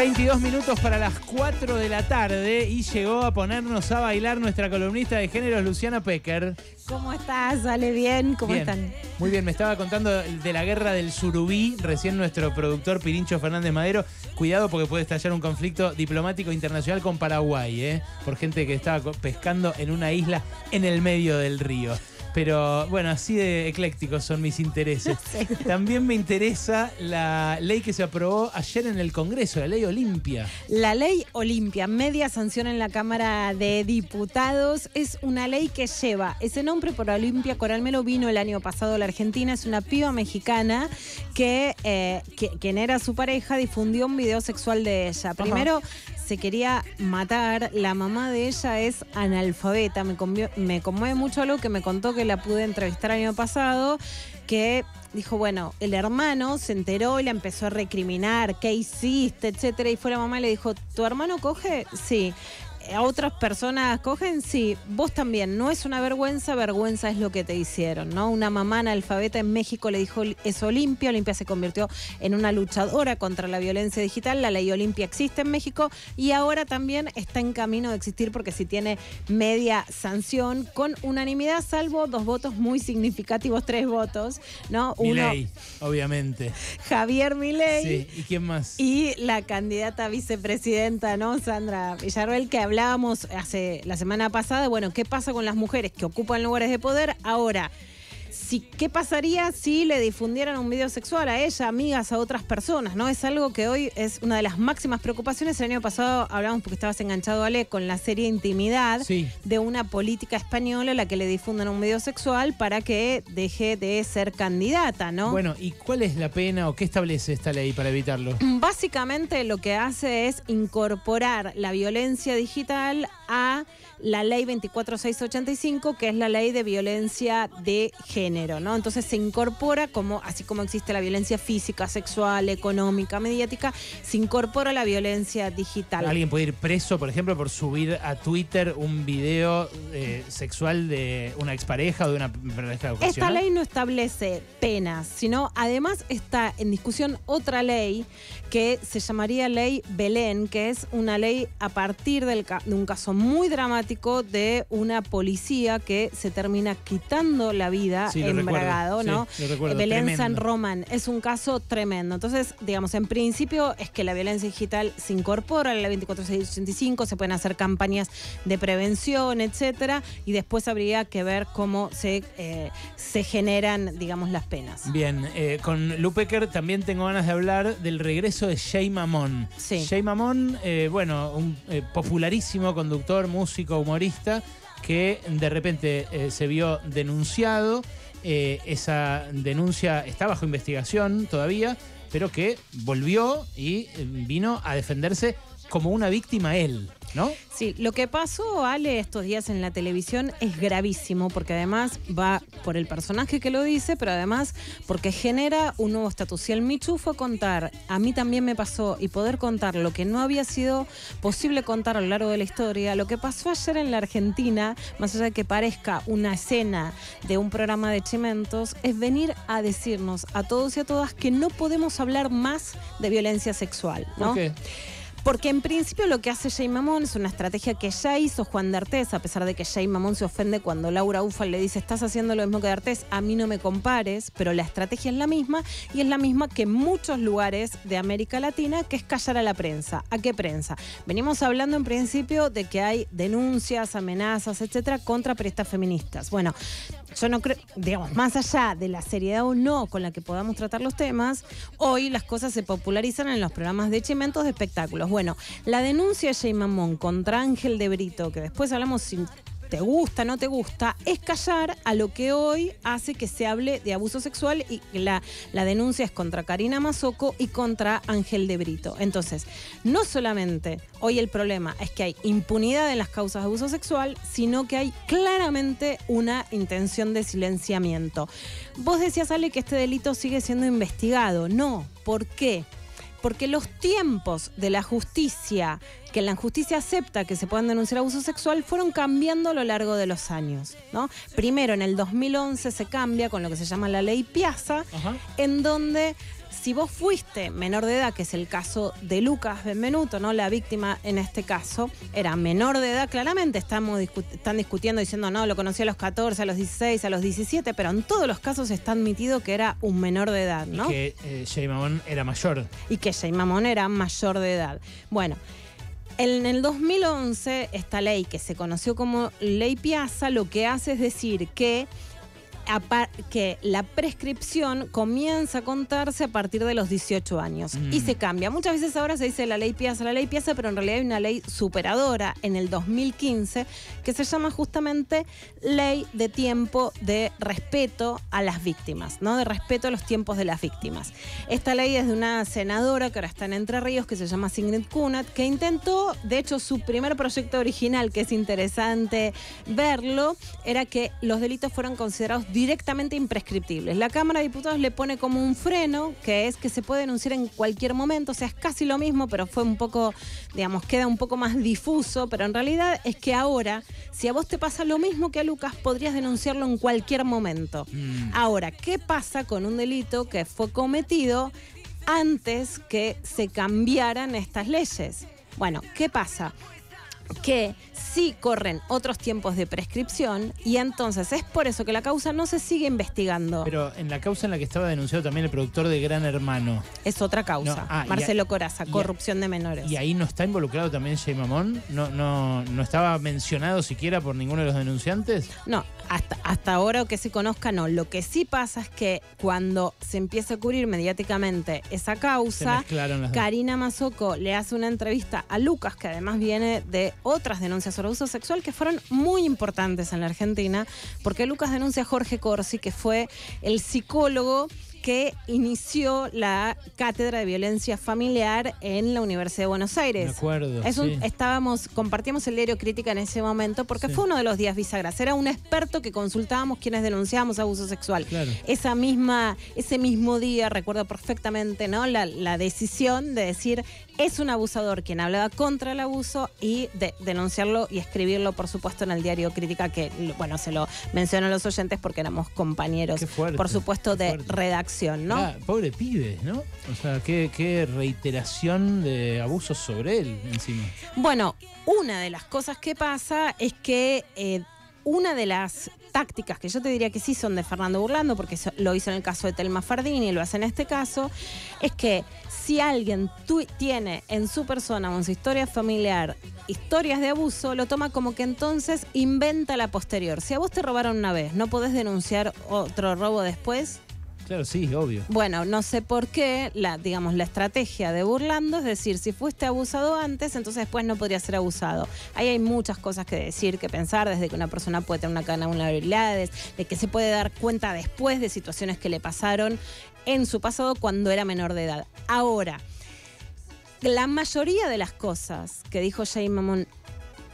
22 minutos para las 4 de la tarde y llegó a ponernos a bailar nuestra columnista de género Luciana Pecker. ¿Cómo estás? ¿Sale bien? ¿Cómo Bien. están? Muy bien, me estaba contando de la guerra del surubí, recién nuestro productor Pirincho Fernández Madero. Cuidado porque puede estallar un conflicto diplomático internacional con Paraguay, ¿eh? por gente que estaba pescando en una isla en el medio del río. Pero bueno, así de eclécticos son mis intereses. También me interesa la ley que se aprobó ayer en el Congreso, la ley Olimpia. La ley Olimpia, media sanción en la Cámara de Diputados, es una ley que lleva ese nombre por Olimpia Coralmelo vino el año pasado a la Argentina, es una piba mexicana que, eh, que- quien era su pareja difundió un video sexual de ella. Primero se quería matar, la mamá de ella es analfabeta, me, conmueve mucho algo que me contó que la pude entrevistar año pasado, que dijo, bueno, el hermano se enteró y la empezó a recriminar, ¿qué hiciste? etcétera, y fue la mamá y le dijo, ¿tu hermano coge? Sí. ¿A otras personas cogen? Sí. Vos también. No es una vergüenza, vergüenza es lo que te hicieron, ¿no? Una mamá analfabeta en México le dijo es Olimpia. Olimpia se convirtió en una luchadora contra la violencia digital. La ley Olimpia existe en México y ahora también está en camino de existir porque si tiene media sanción con unanimidad, salvo dos votos muy significativos, tres votos, ¿no? Mi Uno, ley, obviamente. Javier Milei. Sí, ¿y quién más? Y la candidata vicepresidenta, ¿no? Sandra Villarroel, que hablábamos hace la semana pasada, bueno, ¿qué pasa con las mujeres que ocupan lugares de poder? Ahora, si, ¿qué pasaría si le difundieran un video sexual a ella, amigas, a otras personas? ¿no? Es algo que hoy es una de las máximas preocupaciones. El año pasado hablamos porque estabas enganchado, Ale, con la serie Intimidad Sí. de una política española a la que le difunden un video sexual para que deje de ser candidata, ¿no? Bueno, ¿y cuál es la pena o qué establece esta ley para evitarlo? Básicamente lo que hace es incorporar la violencia digital a la ley 24685, que es la ley de violencia de género, ¿no? Entonces se incorpora como, así como existe la violencia física, sexual, económica, mediática, se incorpora la violencia digital. Alguien puede ir preso, por ejemplo, por subir a Twitter un video eh, sexual de una expareja o de una pareja Esta ocasional. ley no establece penas, sino además está en discusión otra ley que se llamaría ley Belén, que es una ley a partir del ca- de un caso muy dramático de una policía que se termina quitando la vida Sí, embragado, ¿no? sí, recuerdo, Belén tremendo. San Román es un caso tremendo. Entonces, digamos, en principio es que la violencia digital se incorpora a la ley 24685, se pueden hacer campañas de prevención, etcétera, y después habría que ver cómo se, eh, se generan, digamos, las penas. Bien, eh, con Lupecker también tengo ganas de hablar del regreso de Jay Mamón. Sí. Jay Mamón, eh, bueno, un eh, popularísimo conductor, músico, humorista, que de repente eh, se vio denunciado. Eh, esa denuncia está bajo investigación todavía, pero que volvió y eh, vino a defenderse como una víctima él, ¿no? Sí, lo que pasó, Ale, estos días en la televisión es gravísimo porque además va por el personaje que lo dice, pero además porque genera un nuevo estatus. Y el Michu fue a contar, a mí también me pasó, y poder contar lo que no había sido posible contar a lo largo de la historia, lo que pasó ayer en la Argentina, más allá de que parezca una escena de un programa de chimentos, es venir a decirnos a todos y a todas que no podemos hablar más de violencia sexual. ¿no? ¿Por qué? Porque en principio lo que hace Jay Mamón es una estrategia que ya hizo Juan de Artés, a pesar de que Jay Mamón se ofende cuando Laura Ufal le dice estás haciendo lo mismo que de Artés, a mí no me compares, pero la estrategia es la misma y es la misma que en muchos lugares de América Latina, que es callar a la prensa. ¿A qué prensa? Venimos hablando en principio de que hay denuncias, amenazas, etcétera, contra periodistas feministas. Bueno, yo no creo, digamos, más allá de la seriedad o no con la que podamos tratar los temas, hoy las cosas se popularizan en los programas de chimentos de espectáculos. Bueno, la denuncia de Jay Mamón contra Ángel de Brito, que después hablamos si te gusta, no te gusta, es callar a lo que hoy hace que se hable de abuso sexual y la, la denuncia es contra Karina Mazoco y contra Ángel de Brito. Entonces, no solamente hoy el problema es que hay impunidad en las causas de abuso sexual, sino que hay claramente una intención de silenciamiento. Vos decías, Ale, que este delito sigue siendo investigado. No, ¿por qué? Porque los tiempos de la justicia, que la justicia acepta que se puedan denunciar abuso sexual, fueron cambiando a lo largo de los años. ¿no? Primero, en el 2011 se cambia con lo que se llama la ley Piazza, Ajá. en donde si vos fuiste menor de edad, que es el caso de Lucas Benvenuto, ¿no? La víctima en este caso era menor de edad, claramente estamos están discutiendo diciendo, no, lo conocí a los 14, a los 16, a los 17, pero en todos los casos está admitido que era un menor de edad, ¿no? Y que eh, Jay Mamón era mayor. Y que Jay Mamón era mayor de edad. Bueno. En el 2011, esta ley que se conoció como Ley Piazza lo que hace es decir que que la prescripción comienza a contarse a partir de los 18 años y mm. se cambia. Muchas veces ahora se dice la ley Piazza, la ley Piazza, pero en realidad hay una ley superadora en el 2015 que se llama justamente Ley de Tiempo de Respeto a las Víctimas, ¿no? De respeto a los tiempos de las víctimas. Esta ley es de una senadora que ahora está en Entre Ríos que se llama Sigrid Kunat, que intentó, de hecho, su primer proyecto original, que es interesante verlo, era que los delitos fueran considerados directamente imprescriptibles. La Cámara de Diputados le pone como un freno, que es que se puede denunciar en cualquier momento, o sea, es casi lo mismo, pero fue un poco, digamos, queda un poco más difuso, pero en realidad es que ahora, si a vos te pasa lo mismo que a Lucas, podrías denunciarlo en cualquier momento. Mm. Ahora, ¿qué pasa con un delito que fue cometido antes que se cambiaran estas leyes? Bueno, ¿qué pasa? Que sí corren otros tiempos de prescripción y entonces es por eso que la causa no se sigue investigando. Pero en la causa en la que estaba denunciado también el productor de Gran Hermano. Es otra causa. Ah, Marcelo Coraza, corrupción de menores. ¿Y ahí no está involucrado también Jay Mamón? ¿No, no, ¿No estaba mencionado siquiera por ninguno de los denunciantes? No, hasta, hasta ahora que se conozca no. Lo que sí pasa es que cuando se empieza a cubrir mediáticamente esa causa, Karina Mazoco le hace una entrevista a Lucas, que además viene de otras denuncias abuso sexual que fueron muy importantes en la Argentina, porque Lucas denuncia a Jorge Corsi, que fue el psicólogo que inició la cátedra de violencia familiar en la Universidad de Buenos Aires. De acuerdo. Estábamos, compartimos el diario Crítica en ese momento porque fue uno de los días bisagras. Era un experto que consultábamos quienes denunciábamos abuso sexual. Esa misma, ese mismo día, recuerdo perfectamente, ¿no? La, la decisión de decir es un abusador quien hablaba contra el abuso y de denunciarlo y escribirlo, por supuesto, en el diario Crítica, que, bueno, se lo menciono a los oyentes porque éramos compañeros, por supuesto, de redacción, ¿no? Ah, pobre pibe, ¿no? O sea, qué, reiteración de abusos sobre él encima. Bueno, una de las cosas que pasa es que eh, una de las tácticas que yo te diría que sí son de Fernando Burlando, porque lo hizo en el caso de Telma Fardini y lo hace en este caso, es que si alguien tiene en su persona o en su historia familiar historias de abuso, lo toma como que entonces inventa la posterior. Si a vos te robaron una vez, ¿no podés denunciar otro robo después? Claro, sí, obvio. Bueno, no sé por qué, la, digamos, la estrategia de burlando es decir, si fuiste abusado antes, entonces después no podría ser abusado. Ahí hay muchas cosas que decir, que pensar, desde que una persona puede tener una cadena de vulnerabilidades, de que se puede dar cuenta después de situaciones que le pasaron en su pasado cuando era menor de edad. Ahora, la mayoría de las cosas que dijo Jay Mamón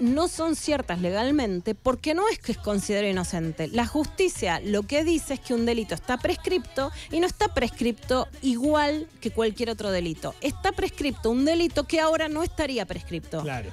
no son ciertas legalmente porque no es que es considerado inocente. La justicia lo que dice es que un delito está prescripto y no está prescripto igual que cualquier otro delito. Está prescripto un delito que ahora no estaría prescripto. Claro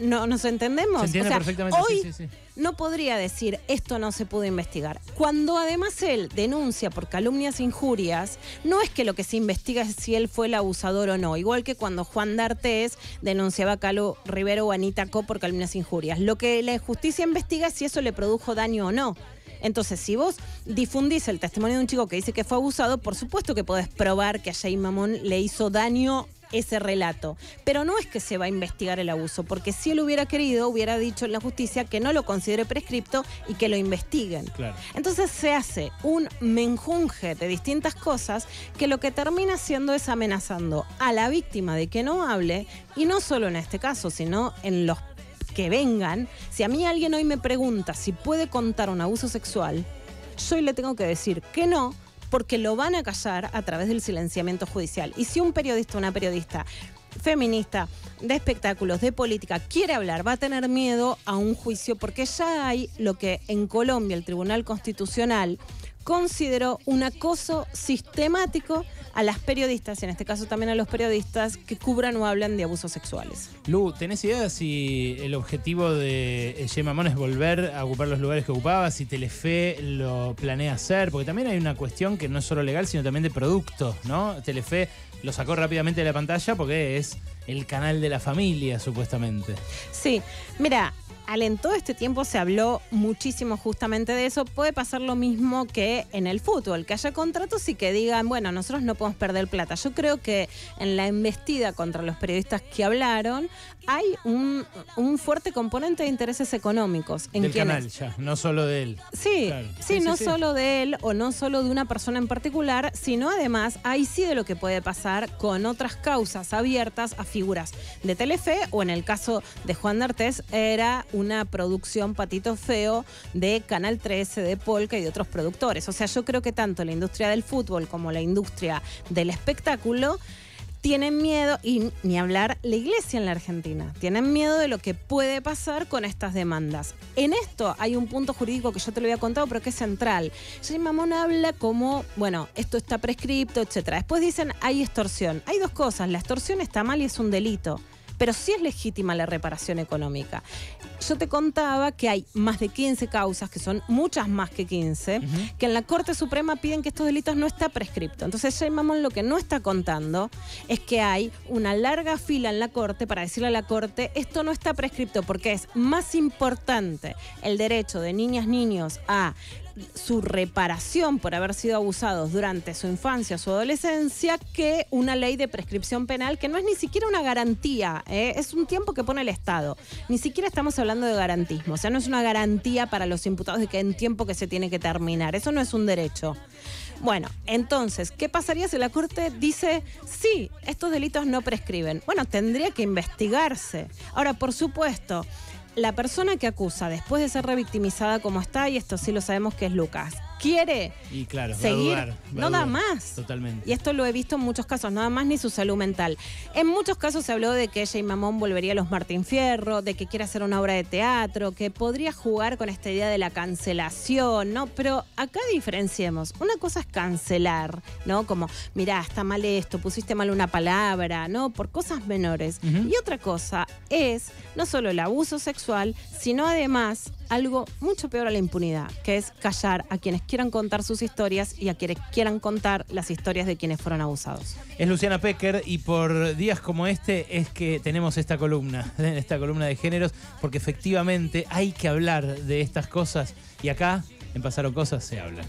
no nos entendemos. Se entiende perfectamente. Hoy no podría decir esto no se pudo investigar. Cuando además él denuncia por calumnias e injurias, no es que lo que se investiga es si él fue el abusador o no. Igual que cuando Juan D'Artés denunciaba a Calo Rivero o Anita Co por calumnias e injurias. Lo que la justicia investiga es si eso le produjo daño o no. Entonces, si vos difundís el testimonio de un chico que dice que fue abusado, por supuesto que podés probar que a Jay Mamón le hizo daño ese relato. Pero no es que se va a investigar el abuso, porque si él hubiera querido, hubiera dicho en la justicia que no lo considere prescripto y que lo investiguen. Entonces se hace un menjunje de distintas cosas que lo que termina haciendo es amenazando a la víctima de que no hable, y no solo en este caso, sino en los que vengan. Si a mí alguien hoy me pregunta si puede contar un abuso sexual, yo le tengo que decir que no, porque lo van a callar a través del silenciamiento judicial. Y si un periodista, una periodista feminista, de espectáculos, de política, quiere hablar, va a tener miedo a un juicio porque ya hay lo que en Colombia el Tribunal Constitucional consideró un acoso sistemático a las periodistas, y en este caso también a los periodistas, que cubran o hablan de abusos sexuales. Lu, ¿tenés idea si el objetivo de Jay Mamón es volver a ocupar los lugares que ocupaba? Si Telefe lo planea hacer, porque también hay una cuestión que no es solo legal, sino también de producto, ¿no? Telefe lo sacó rápidamente de la pantalla porque es el canal de la familia, supuestamente. Sí, mira, en todo este tiempo se habló muchísimo justamente de eso. Puede pasar lo mismo que en el fútbol, que haya contratos y que digan, bueno, nosotros no podemos perder plata. Yo creo que en la embestida contra los periodistas que hablaron hay un, fuerte componente de intereses económicos. En Del canal ya, no solo de él. Sí, sí, no solo de él o no solo de una persona en particular, sino además hay sí de lo que puede pasar con otras causas abiertas a figuras de Telefe o en el caso de Juan D'Artés era una producción patito feo de Canal 13, de Polka y de otros productores. O sea, yo creo que tanto la industria del fútbol como la industria del espectáculo tienen miedo, y ni hablar la iglesia en la Argentina, tienen miedo de lo que puede pasar con estas demandas. En esto hay un punto jurídico que yo te lo había contado, pero que es central. Jay Mamón habla como, bueno, esto está prescripto, etc. Después dicen, hay extorsión. Hay dos cosas, la extorsión está mal y es un delito pero sí es legítima la reparación económica. Yo te contaba que hay más de 15 causas, que son muchas más que 15, que en la Corte Suprema piden que estos delitos no está prescripto. Entonces, Jay Mamón lo que no está contando es que hay una larga fila en la Corte para decirle a la Corte, esto no está prescripto porque es más importante el derecho de niñas, niños a su reparación por haber sido abusados durante su infancia, su adolescencia, que una ley de prescripción penal que no es ni siquiera una garantía, ¿eh? es un tiempo que pone el Estado. Ni siquiera estamos hablando de garantismo, o sea, no es una garantía para los imputados de que en tiempo que se tiene que terminar, eso no es un derecho. Bueno, entonces, ¿qué pasaría si la Corte dice, sí, estos delitos no prescriben? Bueno, tendría que investigarse. Ahora, por supuesto, la persona que acusa, después de ser revictimizada como está, y esto sí lo sabemos que es Lucas, quiere y claro, seguir, no da más. Totalmente. Y esto lo he visto en muchos casos, no da más ni su salud mental. En muchos casos se habló de que ella y Mamón volvería a los Martín Fierro, de que quiere hacer una obra de teatro, que podría jugar con esta idea de la cancelación, ¿no? Pero acá diferenciemos. Una cosa es cancelar, ¿no? Como, mirá, está mal esto, pusiste mal una palabra, ¿no? Por cosas menores. Y otra cosa es no solo el abuso sexual, sino además algo mucho peor a la impunidad, que es callar a quienes quieran contar sus historias y a quienes quieran contar las historias de quienes fueron abusados. Es Luciana Pecker y por días como este es que tenemos esta columna, esta columna de géneros, porque efectivamente hay que hablar de estas cosas y acá en Pasaron Cosas se habla.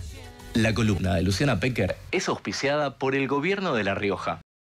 La columna de Luciana Pecker es auspiciada por el gobierno de La Rioja.